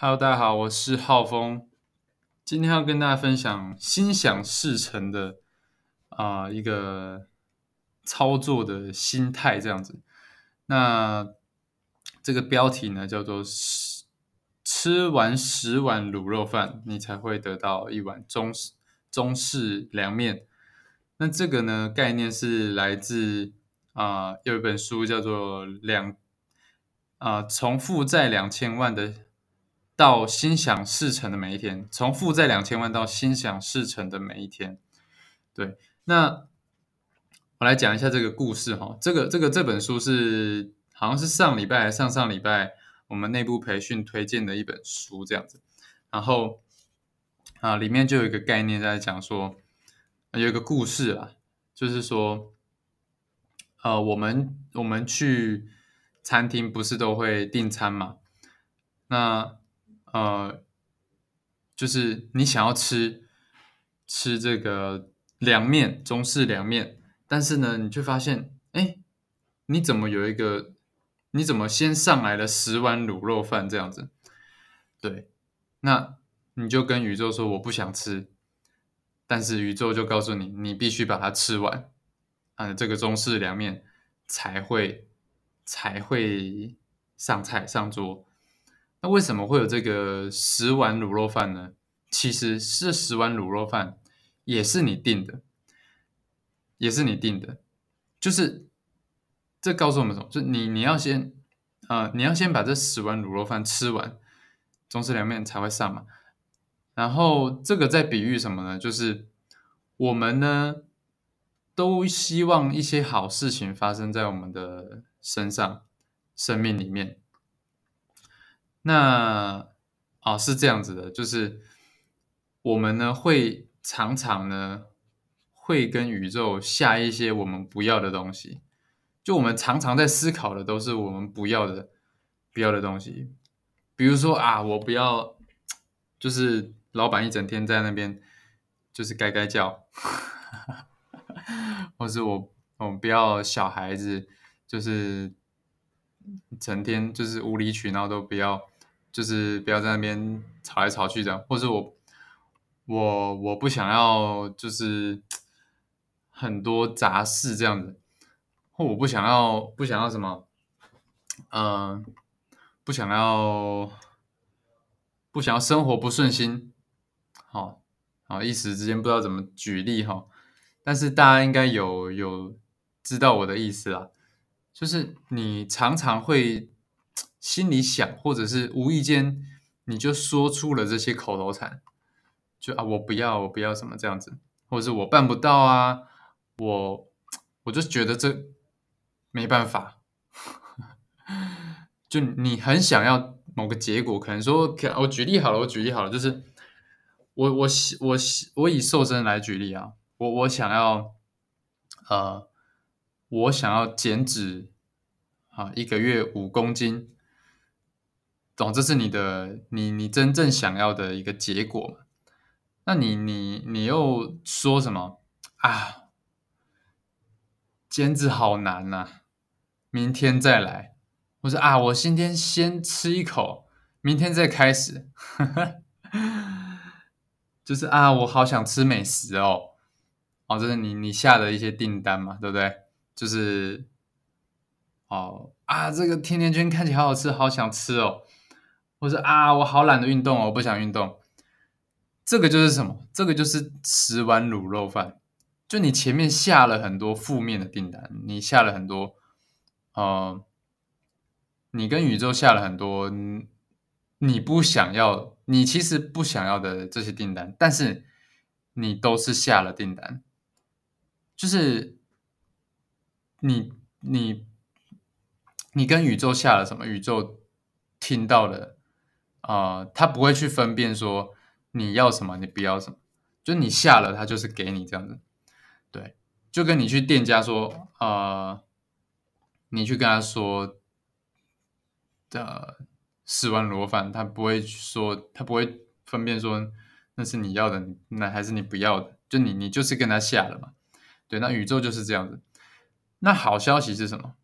Hello，大家好，我是浩峰，今天要跟大家分享心想事成的啊、一个操作的心态这样子。那这个标题呢叫做“吃吃完十碗卤肉饭，你才会得到一碗中式中式凉面”。那这个呢概念是来自啊、有一本书叫做《两啊、从负债两千万的到心想事成的每一天，从负债两千万到心想事成的每一天。对，那我来讲一下这个故事哈。这个这个这本书是好像是上礼拜上上礼拜我们内部培训推荐的一本书这样子。然后啊，里面就有一个概念在讲说，有一个故事啊，就是说，呃，我们我们去餐厅不是都会订餐嘛？那呃，就是你想要吃吃这个凉面，中式凉面，但是呢，你却发现，哎，你怎么有一个，你怎么先上来了十碗卤肉饭这样子？对，那你就跟宇宙说我不想吃，但是宇宙就告诉你，你必须把它吃完，啊，这个中式凉面才会才会上菜上桌。那为什么会有这个十碗卤肉饭呢？其实这十碗卤肉饭也是你订的，也是你订的，就是这告诉我们什么？就你你要先啊、你要先把这十碗卤肉饭吃完，中式凉面才会上嘛。然后这个在比喻什么呢？就是我们呢都希望一些好事情发生在我们的身上、生命里面。那啊是这样子的，就是我们呢会常常呢会跟宇宙下一些我们不要的东西，就我们常常在思考的都是我们不要的不要的东西，比如说啊，我不要，就是老板一整天在那边就是该该叫，或是我我们不要小孩子就是成天就是无理取闹都不要，就是不要在那边吵来吵去这样，或是我我我不想要就是很多杂事这样子，或我不想要不想要什么，嗯、不想要不想要生活不顺心，好、好一时之间不知道怎么举例哈、但是大家应该有有知道我的意思啦，就是你常常会心里想，或者是无意间你就说出了这些口头禅，就啊我不要我不要什么这样子，或者是我办不到啊，我我就觉得这没办法，就你很想要某个结果，可能说，可我举例好了，我举例好了，就是我我我我以瘦身来举例啊，我我想要，呃，我想要减脂啊，一个月五公斤，懂？这是你的你你真正想要的一个结果嘛？那你你你又说什么啊？减脂好难呐、明天再来，我说啊，我今天先吃一口，明天再开始。就是啊，我好想吃美食哦，哦，这是你你下的一些订单嘛，对不对？就是哦啊，这个甜甜圈看起来好好吃，好想吃哦，或者啊，我好懒得运动哦，我不想运动。这个就是什么？这个就是十碗卤肉饭。就你前面下了很多负面的订单，你下了很多，呃，你跟宇宙下了很多你不想要，你其实不想要的这些订单，但是你都是下了订单，就是你你你跟宇宙下了什么，宇宙听到了，啊，他不会去分辨说你要什么，你不要什么，就你下了，他就是给你这样子。对，就跟你去店家说，呃，你去跟他说的十碗螺饭，他不会说，他不会分辨说那是你要的，那还是你不要的，就你你就是跟他下了嘛。对，那宇宙就是这样子。那好消息是什么？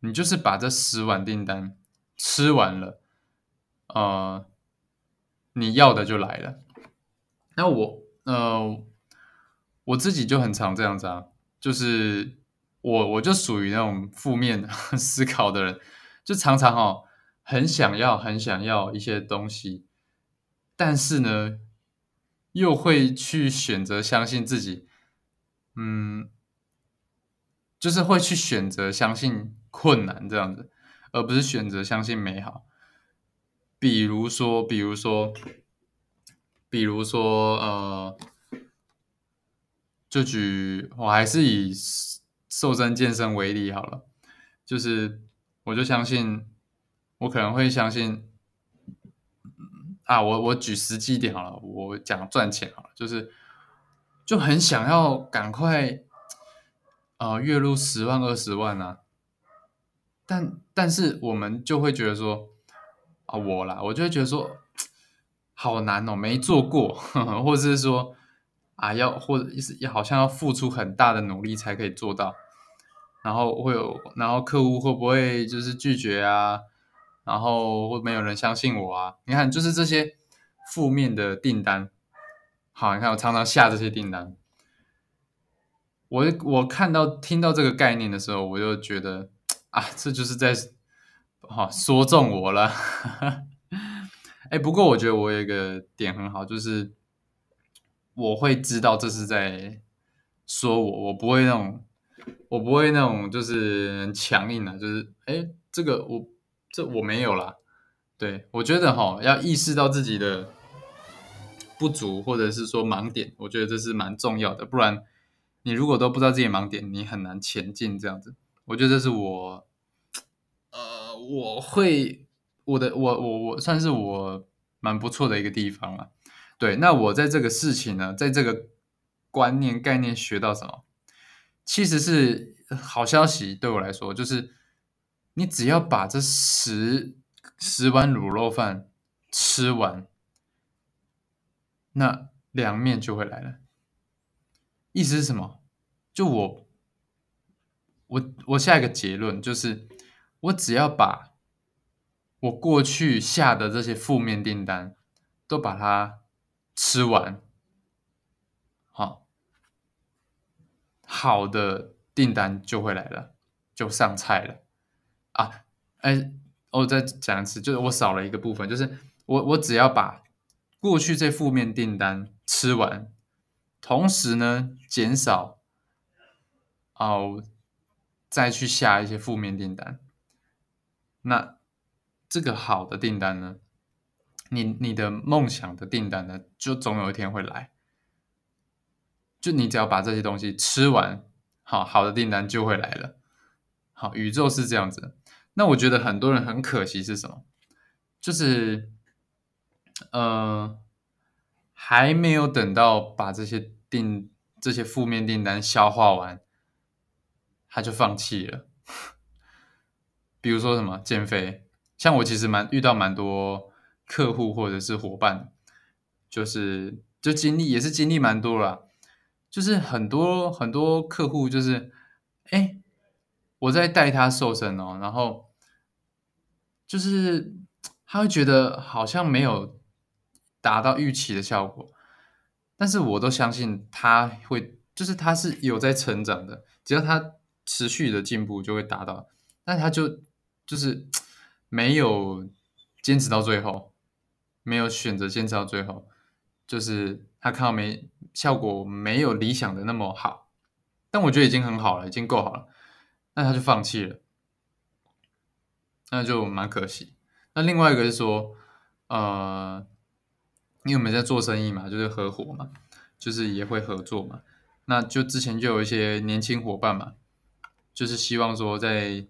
你就是把这十碗订单吃完了，呃，你要的就来了。那我呃，我自己就很常这样子啊，就是我我就属于那种负面 思考的人，就常常哦，很想要很想要一些东西，但是呢，又会去选择相信自己，嗯，就是会去选择相信困难这样子，而不是选择相信美好。比如说，比如说。比如说，呃，就举我还是以瘦身健身为例好了，就是我就相信，我可能会相信，啊，我我举实际点好了，我讲赚钱好了，就是就很想要赶快，呃，月入十万二十万啊，但但是我们就会觉得说，我啦，我就会觉得说。好难哦，没做过，或者是说啊，要或者是要好像要付出很大的努力才可以做到，然后会有，然后客户会不会就是拒绝啊？然后会没有人相信我啊？你看，就是这些负面的订单。好，你看我常常下这些订单，我我看到听到这个概念的时候，我就觉得啊，这就是在哈说中我了。哎，不过我觉得我有一个点很好，就是我会知道这是在说我，我不会那种，我不会那种就是强硬的，就是哎，这个我这我没有啦。对我觉得哈，要意识到自己的不足或者是说盲点，我觉得这是蛮重要的。不然你如果都不知道自己盲点，你很难前进。这样子，我觉得这是我，我会。我的我我我算是我蛮不错的一个地方啊。对，那我在这个事情呢，在这个观念概念学到什么？其实是好消息，对我来说，就是你只要把这十十碗卤肉饭吃完，那凉面就会来了。意思是什么？就我我我下一个结论就是，我只要把。我过去下的这些负面订单，都把它吃完，好，好的订单就会来了，就上菜了啊！哎，我再讲一次，就是我少了一个部分，就是我我只要把过去这负面订单吃完，同时呢减少哦，再去下一些负面订单，那。这个好的订单呢，你你的梦想的订单呢，就总有一天会来。就你只要把这些东西吃完，好好的订单就会来了。好，宇宙是这样子。那我觉得很多人很可惜是什么？就是，呃，还没有等到把这些订这些负面订单消化完，他就放弃了。比如说什么减肥。像我其实蛮遇到蛮多客户或者是伙伴，就是就经历也是经历蛮多了，就是很多很多客户就是，哎，我在带他瘦身哦，然后就是他会觉得好像没有达到预期的效果，但是我都相信他会，就是他是有在成长的，只要他持续的进步就会达到，但他就就是。没有坚持到最后，没有选择坚持到最后，就是他看到没效果，没有理想的那么好，但我觉得已经很好了，已经够好了，那他就放弃了，那就蛮可惜。那另外一个是说，呃，因为我们在做生意嘛，就是合伙嘛，就是也会合作嘛，那就之前就有一些年轻伙伴嘛，就是希望说在。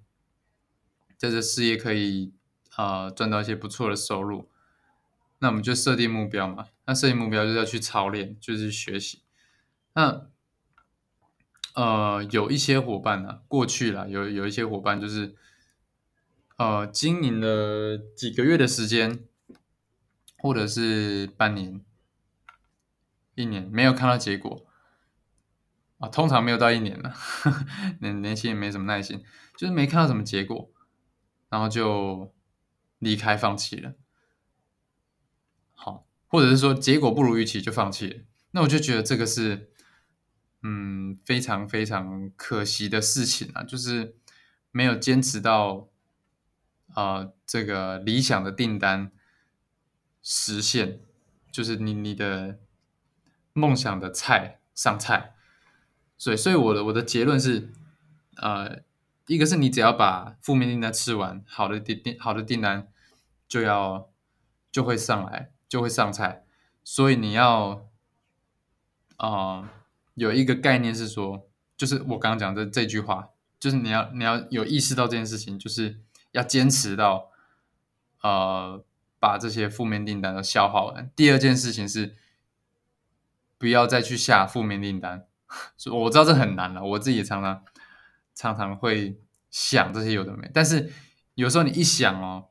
在这事业可以啊赚到一些不错的收入，那我们就设定目标嘛。那设定目标就是要去操练，就是学习。那呃有一些伙伴呢，过去了有有一些伙伴就是呃经营了几个月的时间，或者是半年、一年没有看到结果啊，通常没有到一年了，年年轻也没什么耐心，就是没看到什么结果。然后就离开，放弃了。好，或者是说结果不如预期就放弃了，那我就觉得这个是嗯非常非常可惜的事情啊，就是没有坚持到呃这个理想的订单实现，就是你你的梦想的菜上菜，所以所以我的我的结论是呃一个是你只要把负面订单吃完，好的订订好的订单就要就会上来。就会上菜，所以你要啊有一个概念是说，就是我刚刚讲的这句话，就是你要你要有意识到这件事情，就是要坚持到呃把这些负面订单都消化完。第二件事情是不要再去下负面订单，我知道这很难了，我自己也常常常常会想这些有的没，但是有时候你一想哦。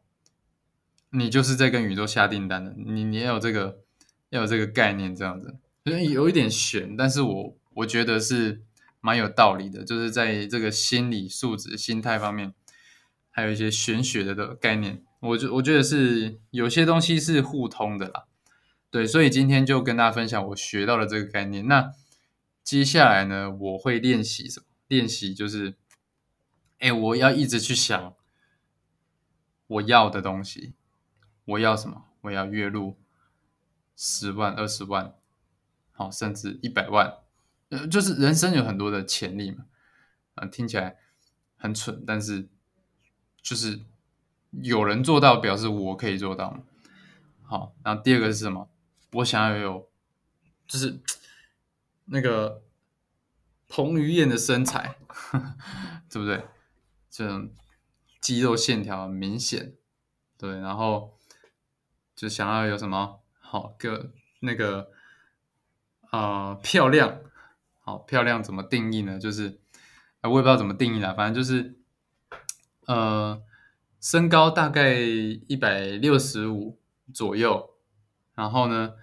你就是在跟宇宙下订单的，你你要有这个要有这个概念，这样子，所以有一点悬，但是我我觉得是蛮有道理的，就是在这个心理素质、心态方面，还有一些玄学的的概念，我觉我觉得是有些东西是互通的啦，对，所以今天就跟大家分享我学到的这个概念。那接下来呢，我会练习什么？练习就是，哎，我要一直去想我要的东西。我要什么？我要月入十万、二十万，好，甚至一百万。呃，就是人生有很多的潜力嘛。啊，听起来很蠢，但是就是有人做到，表示我可以做到嘛。好，然后第二个是什么？我想要有，就是那个彭于晏的身材，对不对？这种肌肉线条明显，对，然后。就想要有什么好个那个啊漂亮，好漂亮怎么定义呢？就是我也不知道怎么定义啦，反正就是呃身高大概一百六十五左右，然后呢，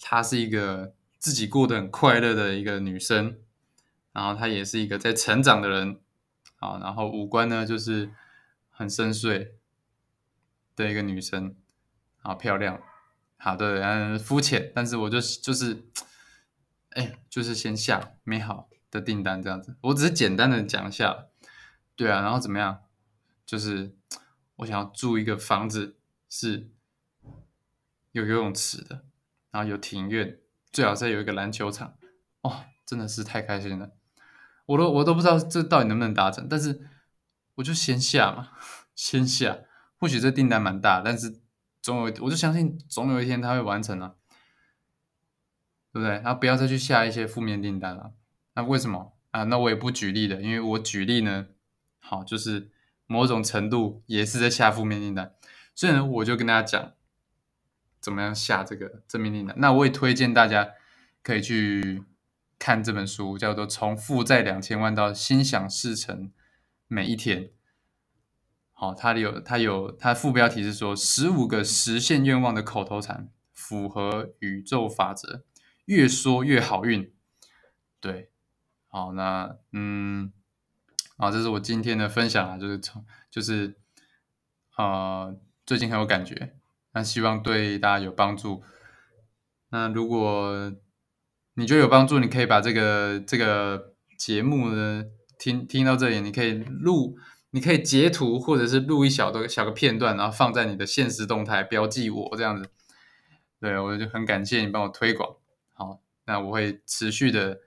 她是一个自己过得很快乐的一个女生，然后她也是一个在成长的人，好，然后五官呢就是很深邃的一个女生。好漂亮，好的，嗯，肤浅，但是我就就是，哎，就是先下美好的订单这样子，我只是简单的讲一下，对啊，然后怎么样？就是我想要住一个房子，是有游泳池的，然后有庭院，最好再有一个篮球场，哦，真的是太开心了，我都我都不知道这到底能不能达成，但是我就先下嘛，先下，或许这订单蛮大，但是。总有，我就相信总有一天他会完成啊，对不对？然后不要再去下一些负面订单了。那为什么啊？那我也不举例的，因为我举例呢，好，就是某种程度也是在下负面订单。所以呢，我就跟大家讲怎么样下这个正面订单。那我也推荐大家可以去看这本书，叫做《从负债两千万到心想事成每一天》。好，它有它有它副标题是说十五个实现愿望的口头禅，符合宇宙法则，越说越好运。对，好，那嗯，好，这是我今天的分享啊，就是从就是啊，最近很有感觉，那希望对大家有帮助。那如果你觉得有帮助，你可以把这个这个节目呢听听到这里，你可以录。你可以截图或者是录一小的小个片段，然后放在你的现实动态，标记我这样子。对我就很感谢你帮我推广。好，那我会持续的，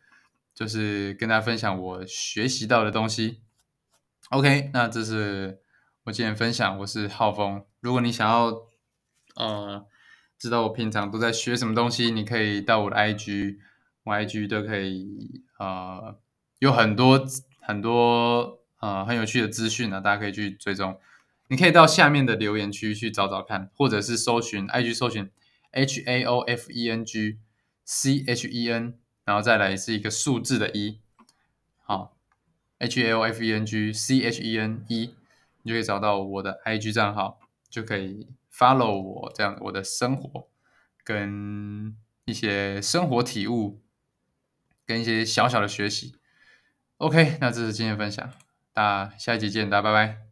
就是跟大家分享我学习到的东西。OK，那这是我今天分享，我是浩峰。如果你想要呃知道我平常都在学什么东西，你可以到我的 IG，我 IG 都可以呃有很多很多。呃，很有趣的资讯呢，大家可以去追踪。你可以到下面的留言区去找找看，或者是搜寻 IG 搜寻 H A O F E N G C H E N，然后再来是一个数字的一，好，H A O F E N G C H E N 一，你就可以找到我的 IG 账号，就可以 follow 我这样我的生活跟一些生活体悟，跟一些小小的学习。OK，那这是今天分享。那下一集见，大家拜拜。